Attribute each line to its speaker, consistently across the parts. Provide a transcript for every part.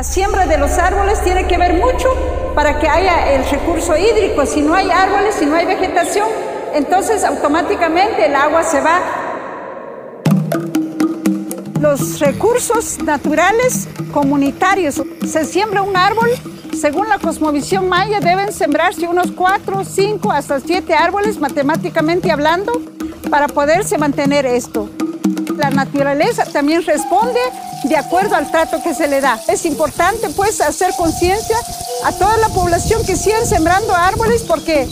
Speaker 1: La siembra de los árboles tiene que ver mucho para que haya el recurso hídrico. Si no hay árboles, si no hay vegetación, entonces automáticamente el agua se va. Los recursos naturales comunitarios. Se siembra un árbol, según la cosmovisión maya, deben sembrarse unos cuatro, cinco, hasta siete árboles, matemáticamente hablando, para poderse mantener esto. La naturaleza también responde de acuerdo al trato que se le da. Es importante pues hacer conciencia a toda la población que sigan sembrando árboles porque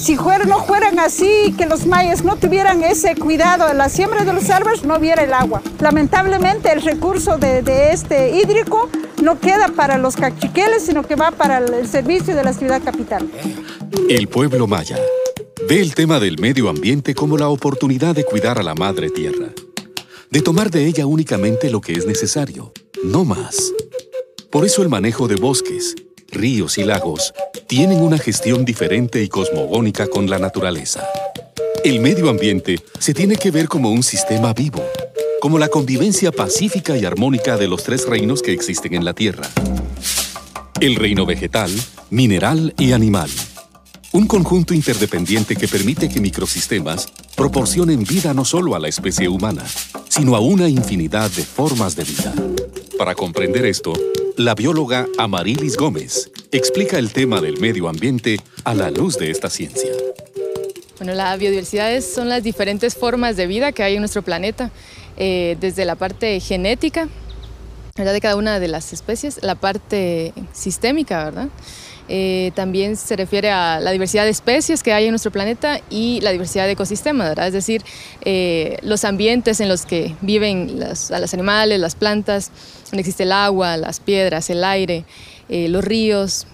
Speaker 1: si no fueran así, que los mayas no tuvieran ese cuidado de la siembra de los árboles, no hubiera el agua. Lamentablemente el recurso de, de este hídrico no queda para los cachiqueles, sino que va para el servicio de la ciudad capital.
Speaker 2: El pueblo maya ve el tema del medio ambiente como la oportunidad de cuidar a la madre tierra, de tomar de ella únicamente lo que es necesario, no más. Por eso el manejo de bosques, ríos y lagos tienen una gestión diferente y cosmogónica con la naturaleza. El medio ambiente se tiene que ver como un sistema vivo, como la convivencia pacífica y armónica de los tres reinos que existen en la Tierra. El reino vegetal, mineral y animal. Un conjunto interdependiente que permite que microsistemas proporcionen vida no solo a la especie humana, sino a una infinidad de formas de vida. Para comprender esto, la bióloga Amarilis Gómez explica el tema del medio ambiente a la luz de esta ciencia.
Speaker 3: Bueno, la biodiversidad son las diferentes formas de vida que hay en nuestro planeta, eh, desde la parte genética, ¿verdad? de cada una de las especies, la parte sistémica, ¿verdad? Eh, también se refiere a la diversidad de especies que hay en nuestro planeta y la diversidad de ecosistemas, ¿verdad? es decir, eh, los ambientes en los que viven los, los animales, las plantas, donde existe el agua, las piedras, el aire, eh, los ríos.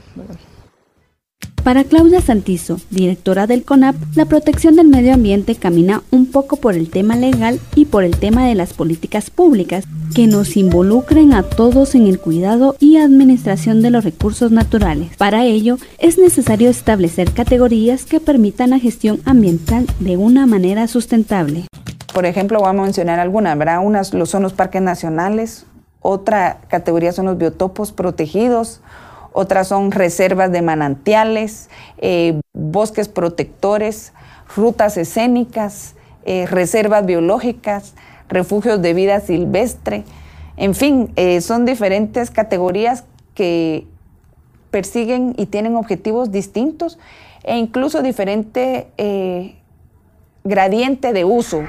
Speaker 4: Para Claudia Santizo, directora del CONAP, la protección del medio ambiente camina un poco por el tema legal y por el tema de las políticas públicas que nos involucren a todos en el cuidado y administración de los recursos naturales. Para ello, es necesario establecer categorías que permitan la gestión ambiental de una manera sustentable.
Speaker 5: Por ejemplo, voy a mencionar algunas, ¿verdad? Unas son los parques nacionales, otra categoría son los biotopos protegidos, otras son reservas de manantiales, eh, bosques protectores, rutas escénicas, eh, reservas biológicas, refugios de vida silvestre. En fin, eh, son diferentes categorías que persiguen y tienen objetivos distintos e incluso diferente gradiente de uso.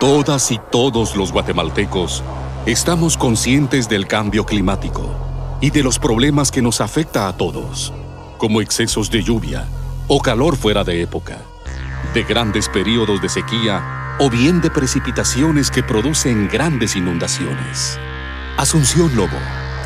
Speaker 2: Todas y todos los guatemaltecos estamos conscientes del cambio climático y de los problemas que nos afecta a todos, como excesos de lluvia o calor fuera de época, de grandes periodos de sequía o bien de precipitaciones que producen grandes inundaciones. Asunción Lobo,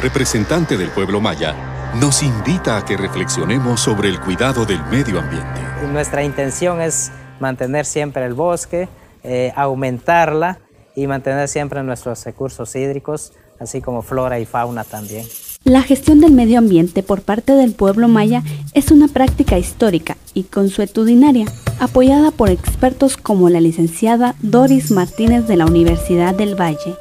Speaker 2: representante del pueblo maya, nos invita a que reflexionemos sobre el cuidado del medio ambiente.
Speaker 6: Nuestra intención es mantener siempre el bosque, eh, aumentarla y mantener siempre nuestros recursos hídricos, así como flora y fauna también.
Speaker 4: La gestión del medio ambiente por parte del pueblo maya es una práctica histórica y consuetudinaria, apoyada por expertos como la licenciada Doris Martínez de la Universidad del Valle.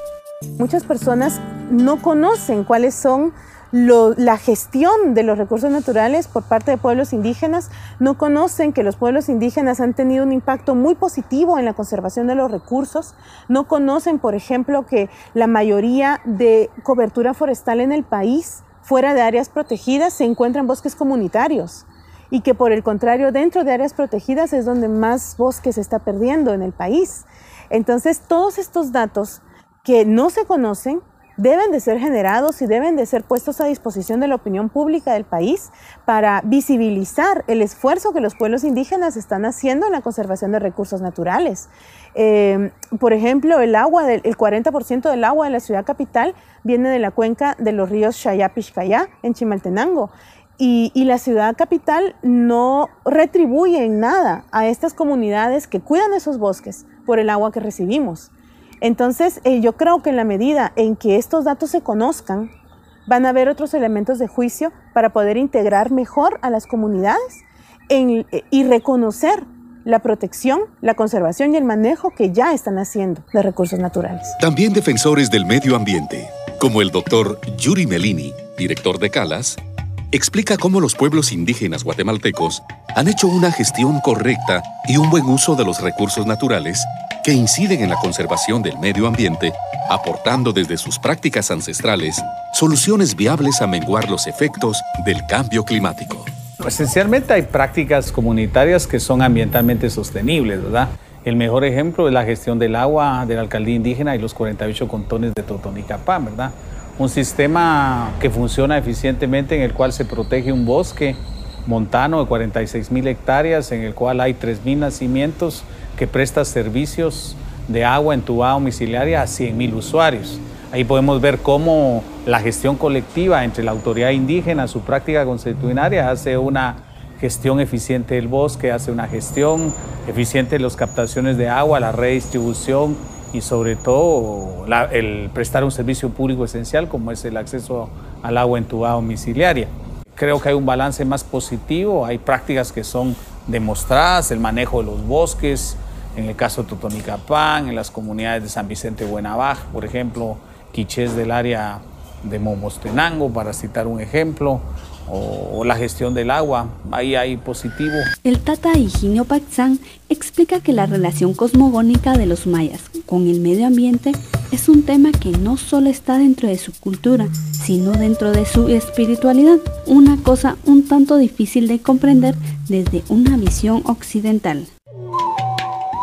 Speaker 7: Muchas personas no conocen cuáles son la gestión de los recursos naturales por parte de pueblos indígenas no conocen que los pueblos indígenas han tenido un impacto muy positivo en la conservación de los recursos, no conocen, por ejemplo, que la mayoría de cobertura forestal en el país, fuera de áreas protegidas, se encuentran bosques comunitarios y que por el contrario dentro de áreas protegidas es donde más bosque se está perdiendo en el país. Entonces, todos estos datos que no se conocen deben de ser generados y deben de ser puestos a disposición de la opinión pública del país para visibilizar el esfuerzo que los pueblos indígenas están haciendo en la conservación de recursos naturales. Eh, por ejemplo, el agua, el 40% del agua de la ciudad capital viene de la cuenca de los ríos Xayá-Pixcayá en Chimaltenango. Y, y, la ciudad capital no retribuye en nada a estas comunidades que cuidan esos bosques por el agua que recibimos. Entonces, eh, yo creo que en la medida en que estos datos se conozcan, van a haber otros elementos de juicio para poder integrar mejor a las comunidades eh, y reconocer la protección, la conservación y el manejo que ya están haciendo de recursos naturales.
Speaker 2: También defensores del medio ambiente, como el doctor Yuri Melini, director de Calas, explica cómo los pueblos indígenas guatemaltecos han hecho una gestión correcta y un buen uso de los recursos naturales que inciden en la conservación del medio ambiente, aportando desde sus prácticas ancestrales soluciones viables a menguar los efectos del cambio climático.
Speaker 8: Esencialmente hay prácticas comunitarias que son ambientalmente sostenibles, ¿verdad? El mejor ejemplo es la gestión del agua de la alcaldía indígena y los 48 contones de Totonicapán, ¿verdad? Un sistema que funciona eficientemente en el cual se protege un bosque montano de 46 mil hectáreas, en el cual hay 3 mil nacimientos que presta servicios de agua entubada domiciliaria a 100 mil usuarios. Ahí podemos ver cómo la gestión colectiva entre la autoridad indígena, su práctica constitucionaria, hace una gestión eficiente del bosque, hace una gestión eficiente de las captaciones de agua, la redistribución y sobre todo el prestar un servicio público esencial como es el acceso al agua entubada domiciliaria. Creo que hay un balance más positivo, hay prácticas que son demostradas, el manejo de los bosques, en el caso de Totonicapán, en las comunidades de San Vicente Buenabaja, por ejemplo, quichés del área de Momostenango, para citar un ejemplo, o, la gestión del agua, ahí hay positivo.
Speaker 4: El Tata Higinio Paxán explica que la relación cosmogónica de los mayas con el medio ambiente es un tema que no solo está dentro de su cultura, sino dentro de su espiritualidad, una cosa un tanto difícil de comprender desde una visión occidental.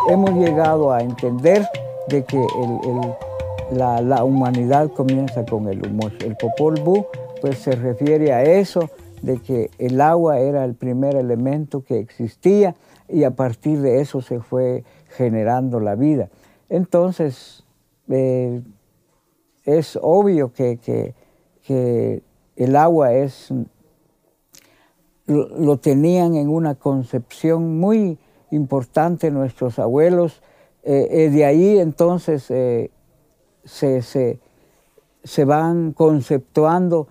Speaker 9: Hemos llegado a entender de que la, humanidad comienza con el humor. El Popol Vuh pues se refiere a eso, de que el agua era el primer elemento que existía y a partir de eso se fue generando la vida. Entonces, eh, es obvio que, el agua es, lo, tenían en una concepción muy importante nuestros abuelos. Eh, eh, de ahí entonces se, van conceptuando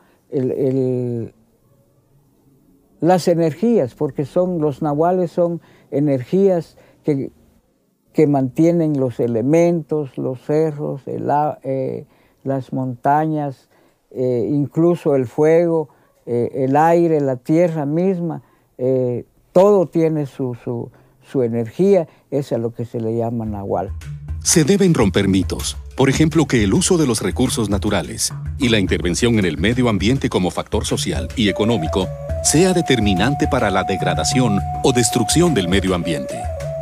Speaker 9: las energías, porque son, los nahuales son energías que, que mantienen los elementos, los cerros, eh, las montañas, eh, incluso el fuego, eh, el aire, la tierra misma, todo tiene su, su energía, es a lo que se le llama nahual.
Speaker 2: Se deben romper mitos por ejemplo, que el uso de los recursos naturales y la intervención en el medio ambiente como factor social y económico sea determinante para la degradación o destrucción del medio ambiente.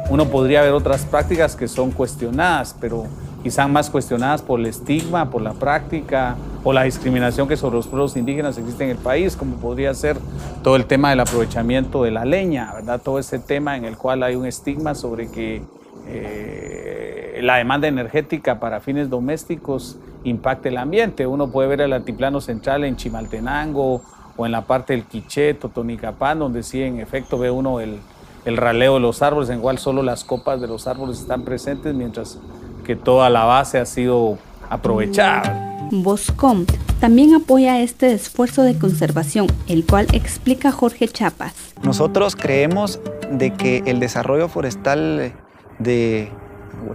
Speaker 8: Uno podría ver otras prácticas que son cuestionadas, pero quizás más cuestionadas por el estigma, por la práctica o la discriminación que sobre los pueblos indígenas existe en el país, como podría ser todo el tema del aprovechamiento de la leña, ¿verdad? Todo ese tema en el cual hay un estigma sobre que eh, la demanda energética para fines domésticos impacte el ambiente. Uno puede ver el altiplano central en Chimaltenango o en la parte del Quiché, Totonicapán, donde sí en efecto ve uno el, el raleo de los árboles, en cual solo las copas de los árboles están presentes, mientras que toda la base ha sido aprovechada.
Speaker 4: Boscom también apoya este esfuerzo de conservación, el cual explica Jorge Chapas.
Speaker 10: Nosotros creemos de que el desarrollo forestal de,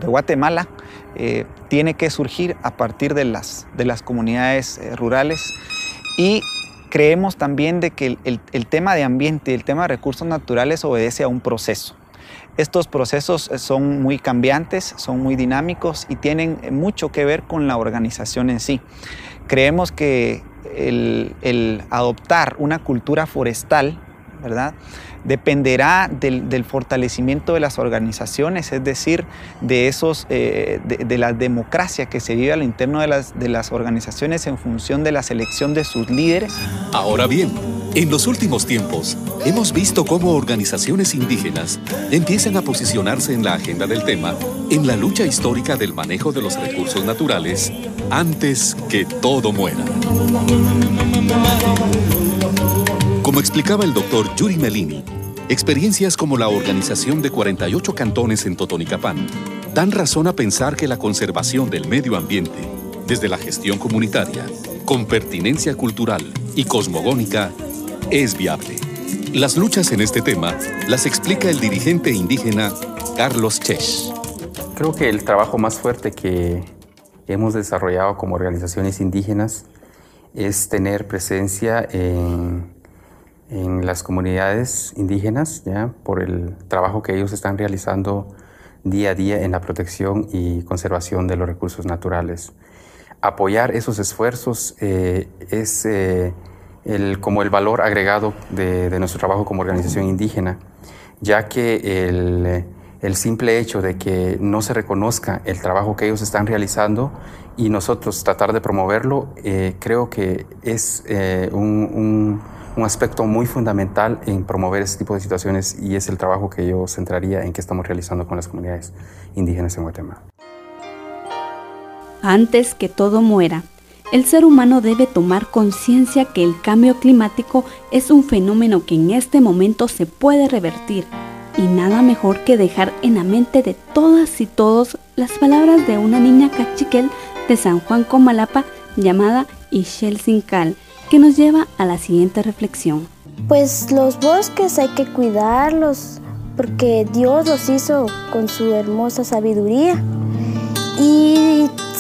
Speaker 10: Guatemala eh, tiene que surgir a partir de las, de las comunidades eh, rurales y creemos también de que el, tema de ambiente y el tema de recursos naturales obedece a un proceso. Estos procesos son muy cambiantes, son muy dinámicos y tienen mucho que ver con la organización en sí. Creemos que el, adoptar una cultura forestal, ¿verdad? dependerá del, fortalecimiento de las organizaciones, es decir, de, esos, eh, de, la democracia que se vive al interno de las organizaciones en función de la selección de sus líderes.
Speaker 2: Ahora bien, en los últimos tiempos, hemos visto cómo organizaciones indígenas empiezan a posicionarse en la agenda del tema en la lucha histórica del manejo de los recursos naturales antes que todo muera. Como explicaba el doctor Yuri Melini, experiencias como la organización de 48 cantones en Totonicapán dan razón a pensar que la conservación del medio ambiente, desde la gestión comunitaria, con pertinencia cultural y cosmogónica, es viable. Las luchas en este tema las explica el dirigente indígena Carlos Chesh.
Speaker 11: Creo que el trabajo más fuerte que hemos desarrollado como organizaciones indígenas es tener presencia en, en las comunidades indígenas, ¿ya? por el trabajo que ellos están realizando día a día en la protección y conservación de los recursos naturales. Apoyar esos esfuerzos eh, es eh, el, como el valor agregado de, de, nuestro trabajo como organización indígena, ya que el, el, simple hecho de que no se reconozca el trabajo que ellos están realizando y nosotros tratar de promoverlo, eh, creo que es un, un un aspecto muy fundamental en promover este tipo de situaciones y es el trabajo que yo centraría en que estamos realizando con las comunidades indígenas en Guatemala.
Speaker 4: Antes que todo muera, el ser humano debe tomar conciencia que el cambio climático es un fenómeno que en este momento se puede revertir y nada mejor que dejar en la mente de todas y todos las palabras de una niña cachiquel de San Juan Comalapa llamada Ishel Sincal, que nos lleva a la siguiente reflexión.
Speaker 12: Pues los bosques hay que cuidarlos porque Dios los hizo con su hermosa sabiduría. Y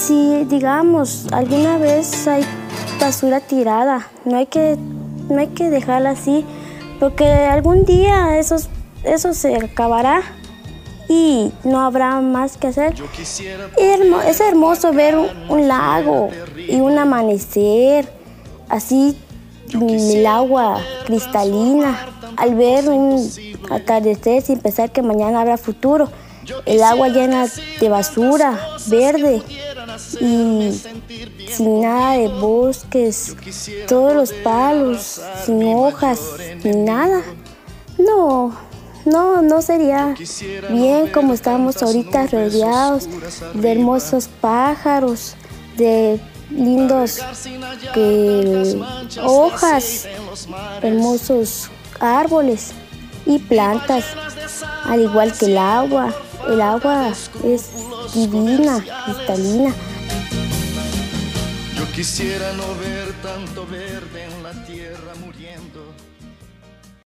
Speaker 12: si, digamos, alguna vez hay basura tirada, no hay que, no hay que dejarla así, porque algún día eso, eso se acabará y no habrá más que hacer. Y es hermoso ver un lago y un amanecer así el agua cristalina, al ver un atardecer sin pensar que mañana habrá futuro, el agua llena de basura, verde y sin nada de bosques, todos los palos, sin hojas, ni nada. No, no, no sería bien como estamos ahorita rodeados de hermosos pájaros, de lindos que, hojas, hermosos árboles y plantas, al igual que el agua. El agua es divina, cristalina.
Speaker 13: Quisiera no ver tanto verde